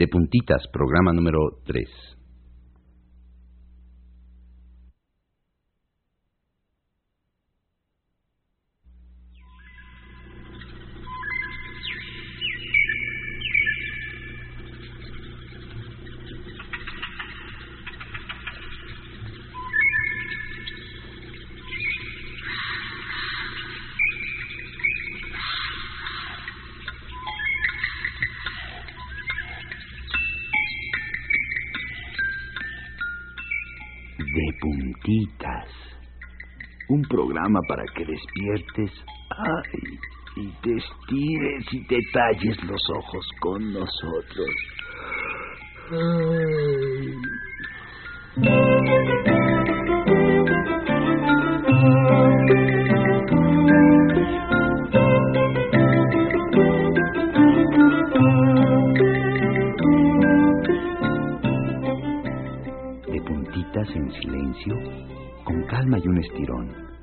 De puntitas, programa número 3. Para que despiertes y te estires y te talles los ojos con nosotros. De puntitas en silencio, con calma y un estirón,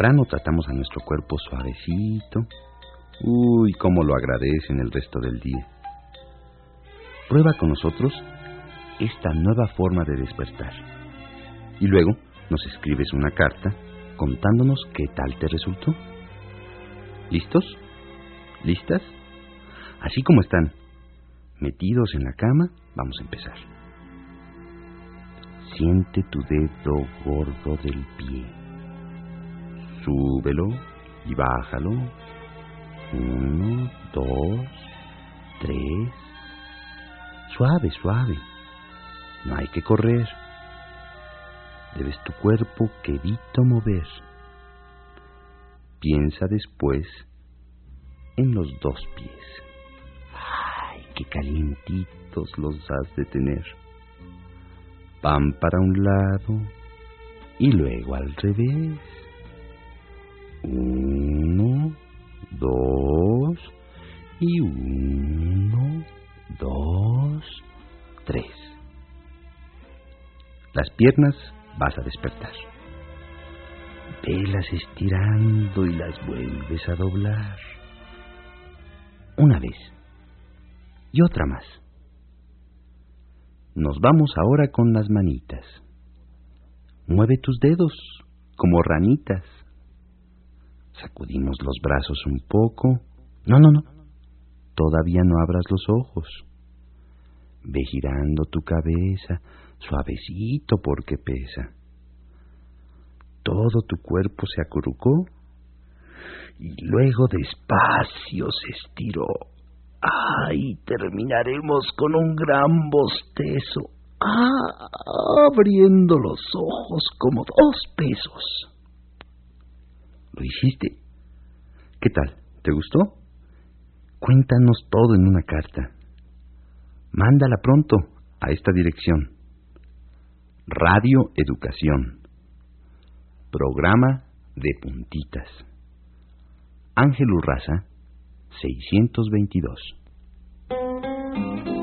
Temprano tratamos a nuestro cuerpo suavecito, uy, cómo lo agradecen el resto del día. Prueba con nosotros esta nueva forma de despertar. Y luego nos escribes una carta contándonos qué tal te resultó. ¿Listos? ¿Listas? Así como están, metidos en la cama, vamos a empezar. Siente tu dedo gordo del pie. Súbelo y bájalo. Uno, dos, tres. Suave, suave. No hay que correr. Debes tu cuerpo quedito mover. Piensa después en los dos pies. Ay, qué calientitos los has de tener. Van para un lado y luego al revés. Uno, dos y uno, dos, tres. Las piernas vas a despertar. Velas estirando y las vuelves a doblar. Una vez y otra más. Nos vamos ahora con las manitas. Mueve tus dedos como ranitas. Sacudimos los brazos un poco. No, no, no. Todavía no abras los ojos. Ve girando tu cabeza, suavecito porque pesa. Todo tu cuerpo se acurrucó y luego despacio se estiró. ¡Ay! Terminaremos con un gran bostezo. ¡Ah! Abriendo los ojos como dos pesos. ¿Lo hiciste? ¿Qué tal? ¿Te gustó? Cuéntanos todo en una carta. Mándala pronto a esta dirección. Radio Educación. Programa de puntitas. Ángel Urraza, 622.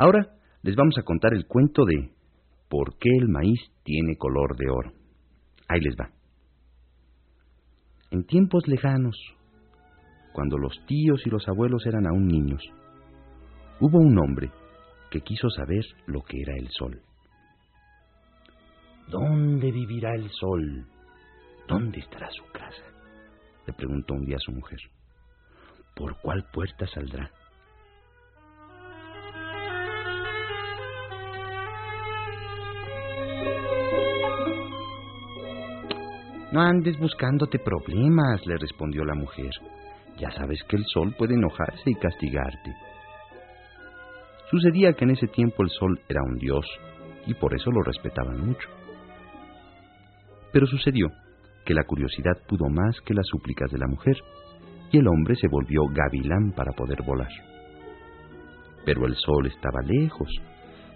Ahora les vamos a contar el cuento de ¿Por qué el maíz tiene color de oro? Ahí les va. En tiempos lejanos, cuando los tíos y los abuelos eran aún niños, hubo un hombre que quiso saber lo que era el sol. ¿Dónde vivirá el sol? ¿Dónde estará su casa? le preguntó un día a su mujer. ¿Por cuál puerta saldrá? No andes buscándote problemas, le respondió la mujer. Ya sabes que el sol puede enojarse y castigarte. Sucedía que en ese tiempo el sol era un dios y por eso lo respetaban mucho. Pero sucedió que la curiosidad pudo más que las súplicas de la mujer y el hombre se volvió gavilán para poder volar. Pero el sol estaba lejos,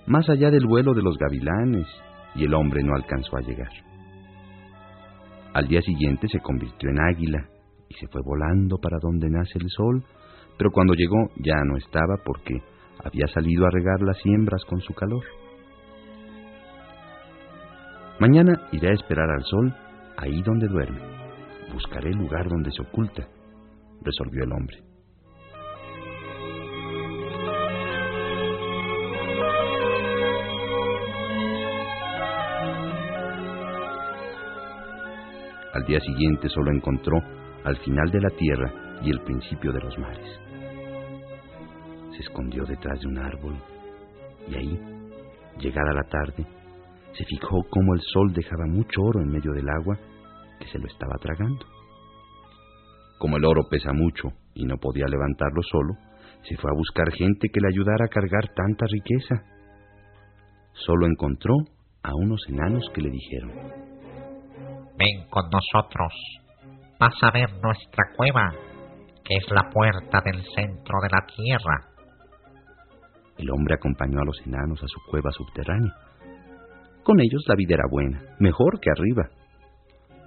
más allá del vuelo de los gavilanes, y el hombre no alcanzó a llegar. Al día siguiente se convirtió en águila y se fue volando para donde nace el sol, pero cuando llegó ya no estaba porque había salido a regar las siembras con su calor. Mañana iré a esperar al sol ahí donde duerme. Buscaré el lugar donde se oculta, resolvió el hombre. Día siguiente solo encontró al final de la tierra y el principio de los mares. Se escondió detrás de un árbol y ahí, llegada la tarde, se fijó cómo el sol dejaba mucho oro en medio del agua que se lo estaba tragando. Como el oro pesa mucho y no podía levantarlo solo, se fue a buscar gente que le ayudara a cargar tanta riqueza. Solo encontró a unos enanos que le dijeron, Ven con nosotros. Vas a ver nuestra cueva, que es la puerta del centro de la tierra. El hombre acompañó a los enanos a su cueva subterránea. Con ellos la vida era buena, mejor que arriba.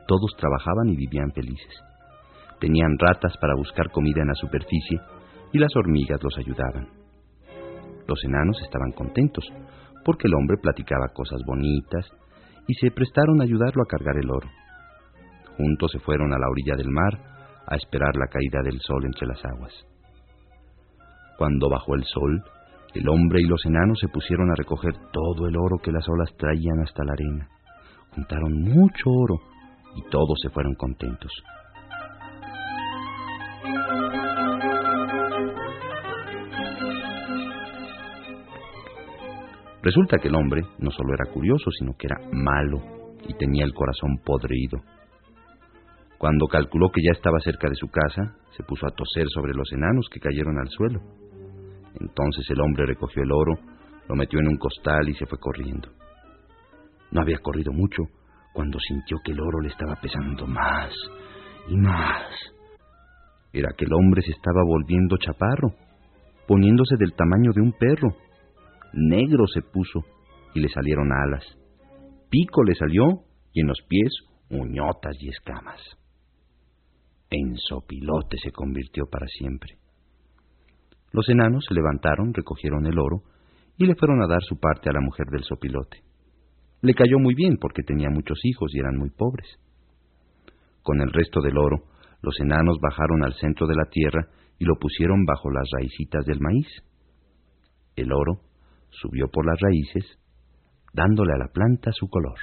Todos trabajaban y vivían felices. Tenían ratas para buscar comida en la superficie y las hormigas los ayudaban. Los enanos estaban contentos porque el hombre platicaba cosas bonitas y se prestaron a ayudarlo a cargar el oro. Juntos se fueron a la orilla del mar a esperar la caída del sol entre las aguas. Cuando bajó el sol, el hombre y los enanos se pusieron a recoger todo el oro que las olas traían hasta la arena. Juntaron mucho oro y todos se fueron contentos. Resulta que el hombre no solo era curioso, sino que era malo y tenía el corazón podrido. Cuando calculó que ya estaba cerca de su casa, se puso a toser sobre los enanos que cayeron al suelo. Entonces el hombre recogió el oro, lo metió en un costal y se fue corriendo. No había corrido mucho cuando sintió que el oro le estaba pesando más y más. Era que el hombre se estaba volviendo chaparro, poniéndose del tamaño de un perro negro se puso y le salieron alas. Pico le salió y en los pies uñotas y escamas. En sopilote se convirtió para siempre. Los enanos se levantaron, recogieron el oro y le fueron a dar su parte a la mujer del sopilote. Le cayó muy bien porque tenía muchos hijos y eran muy pobres. Con el resto del oro, los enanos bajaron al centro de la tierra y lo pusieron bajo las raicitas del maíz. El oro subió por las raíces, dándole a la planta su color.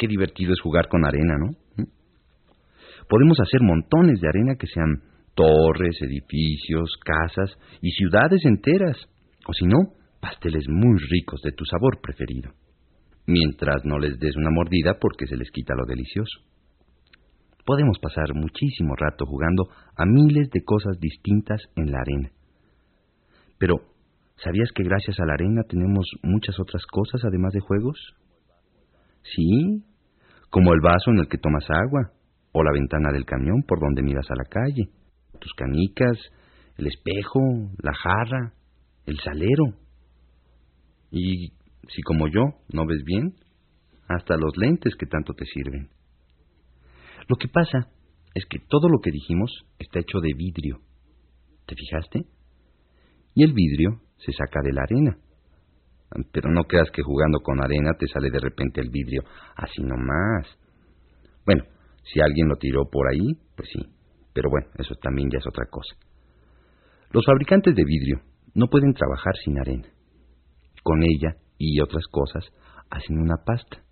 Qué divertido es jugar con arena, ¿no? ¿Mm? Podemos hacer montones de arena que sean torres, edificios, casas y ciudades enteras. O si no, pasteles muy ricos de tu sabor preferido. Mientras no les des una mordida porque se les quita lo delicioso. Podemos pasar muchísimo rato jugando a miles de cosas distintas en la arena. Pero, ¿sabías que gracias a la arena tenemos muchas otras cosas además de juegos? Sí, como el vaso en el que tomas agua, o la ventana del camión por donde miras a la calle, tus canicas, el espejo, la jarra, el salero. Y si como yo no ves bien, hasta los lentes que tanto te sirven. Lo que pasa es que todo lo que dijimos está hecho de vidrio. ¿Te fijaste? Y el vidrio se saca de la arena. Pero no creas que jugando con arena te sale de repente el vidrio así nomás. Bueno, si alguien lo tiró por ahí, pues sí. Pero bueno, eso también ya es otra cosa. Los fabricantes de vidrio no pueden trabajar sin arena. Con ella y otras cosas hacen una pasta,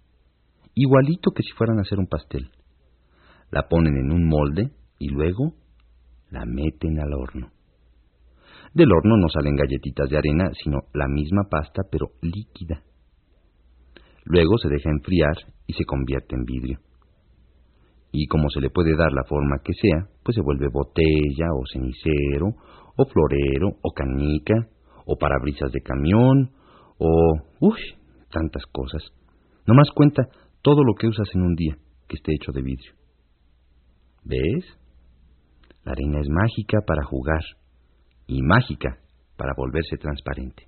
igualito que si fueran a hacer un pastel. La ponen en un molde y luego la meten al horno. Del horno no salen galletitas de arena, sino la misma pasta, pero líquida. Luego se deja enfriar y se convierte en vidrio. Y como se le puede dar la forma que sea, pues se vuelve botella o cenicero, o florero, o canica, o parabrisas de camión, o... ¡Uy! Tantas cosas. No más cuenta todo lo que usas en un día que esté hecho de vidrio. ¿Ves? La arena es mágica para jugar y mágica para volverse transparente.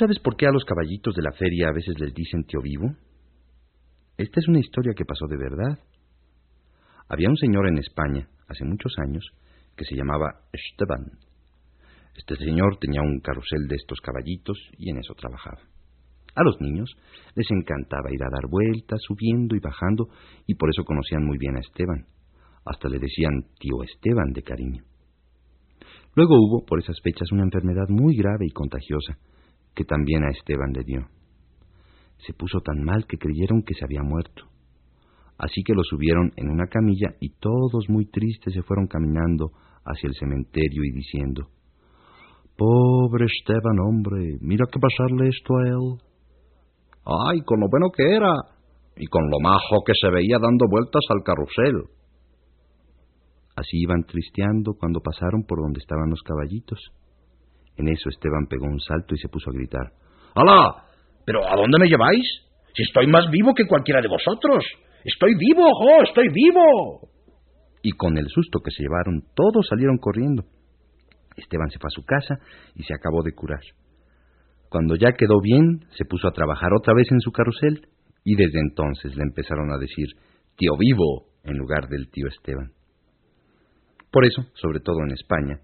Sabes por qué a los caballitos de la feria a veces les dicen tío vivo? Esta es una historia que pasó de verdad. Había un señor en España, hace muchos años, que se llamaba Esteban. Este señor tenía un carrusel de estos caballitos y en eso trabajaba. A los niños les encantaba ir a dar vueltas, subiendo y bajando, y por eso conocían muy bien a Esteban. Hasta le decían tío Esteban de cariño. Luego hubo, por esas fechas, una enfermedad muy grave y contagiosa, que también a Esteban le dio. Se puso tan mal que creyeron que se había muerto. Así que lo subieron en una camilla y todos muy tristes se fueron caminando hacia el cementerio y diciendo, Pobre Esteban, hombre, mira que pasarle esto a él. Ay, con lo bueno que era, y con lo majo que se veía dando vueltas al carrusel. Así iban tristeando cuando pasaron por donde estaban los caballitos. En eso Esteban pegó un salto y se puso a gritar. ¡Hala! ¿Pero a dónde me lleváis? Si estoy más vivo que cualquiera de vosotros. ¡Estoy vivo, jo! ¡Estoy vivo! Y con el susto que se llevaron, todos salieron corriendo. Esteban se fue a su casa y se acabó de curar. Cuando ya quedó bien, se puso a trabajar otra vez en su carrusel y desde entonces le empezaron a decir tío vivo en lugar del tío Esteban. Por eso, sobre todo en España,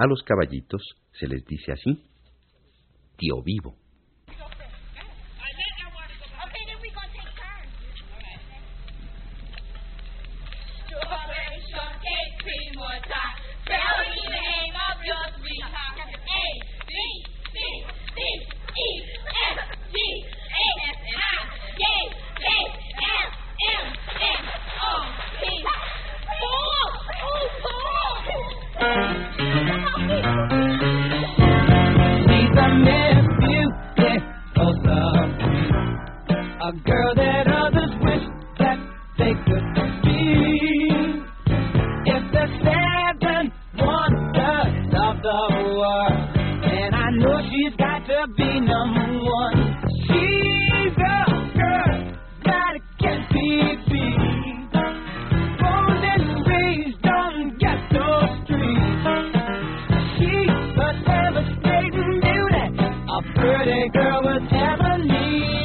a los caballitos se les dice así, tío vivo. girl was ever leave.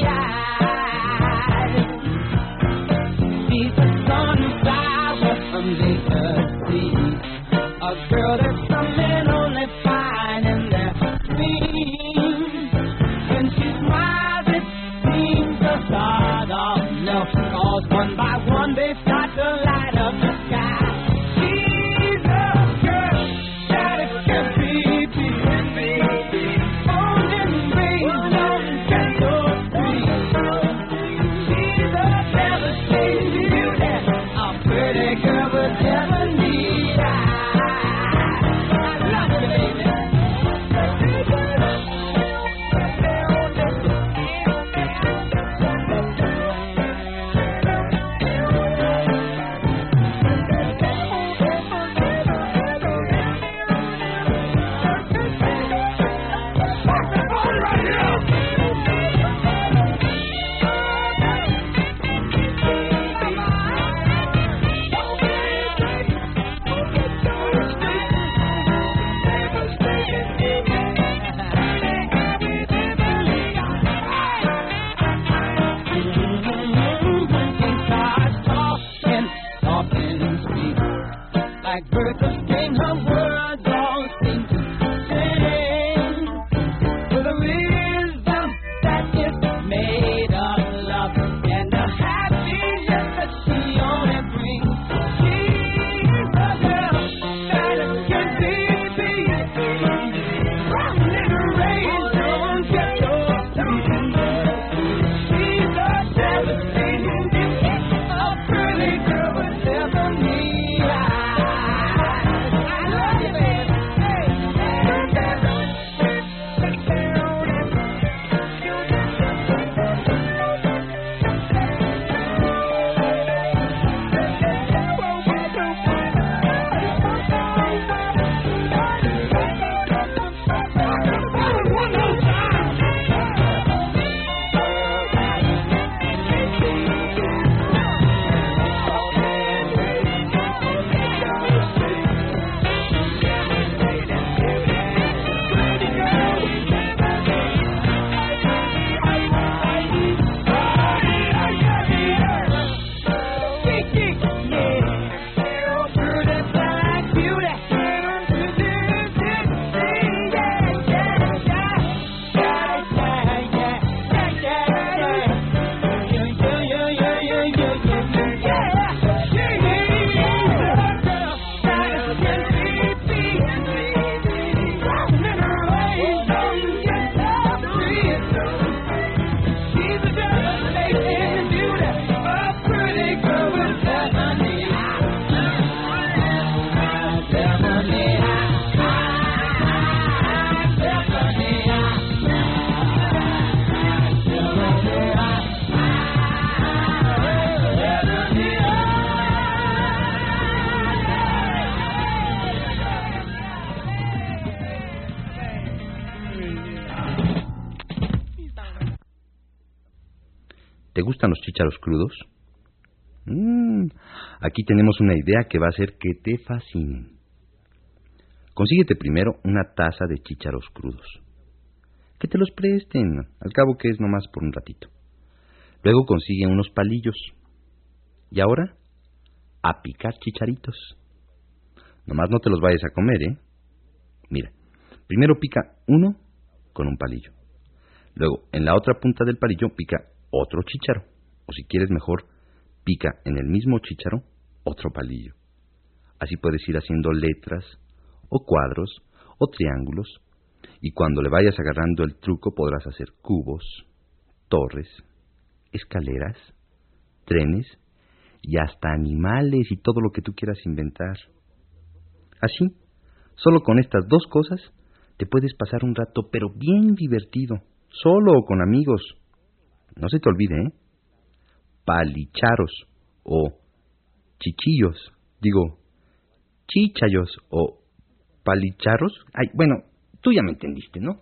Crudos? Mm, aquí tenemos una idea que va a hacer que te fascinen. Consíguete primero una taza de chícharos crudos. Que te los presten, al cabo que es nomás por un ratito. Luego consigue unos palillos. Y ahora, a picar chicharitos. Nomás no te los vayas a comer, ¿eh? Mira, primero pica uno con un palillo. Luego, en la otra punta del palillo pica otro chícharo. O si quieres mejor, pica en el mismo chícharo otro palillo. Así puedes ir haciendo letras, o cuadros, o triángulos, y cuando le vayas agarrando el truco podrás hacer cubos, torres, escaleras, trenes, y hasta animales y todo lo que tú quieras inventar. Así, solo con estas dos cosas, te puedes pasar un rato pero bien divertido, solo o con amigos. No se te olvide, ¿eh? Palicharos o chichillos, digo, chichayos o palicharros. Ay, bueno, tú ya me entendiste, ¿no?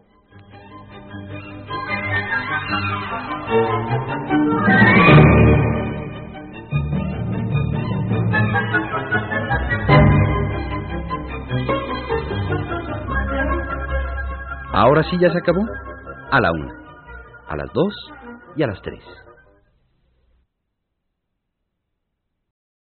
Ahora sí ya se acabó. A la una, a las dos y a las tres.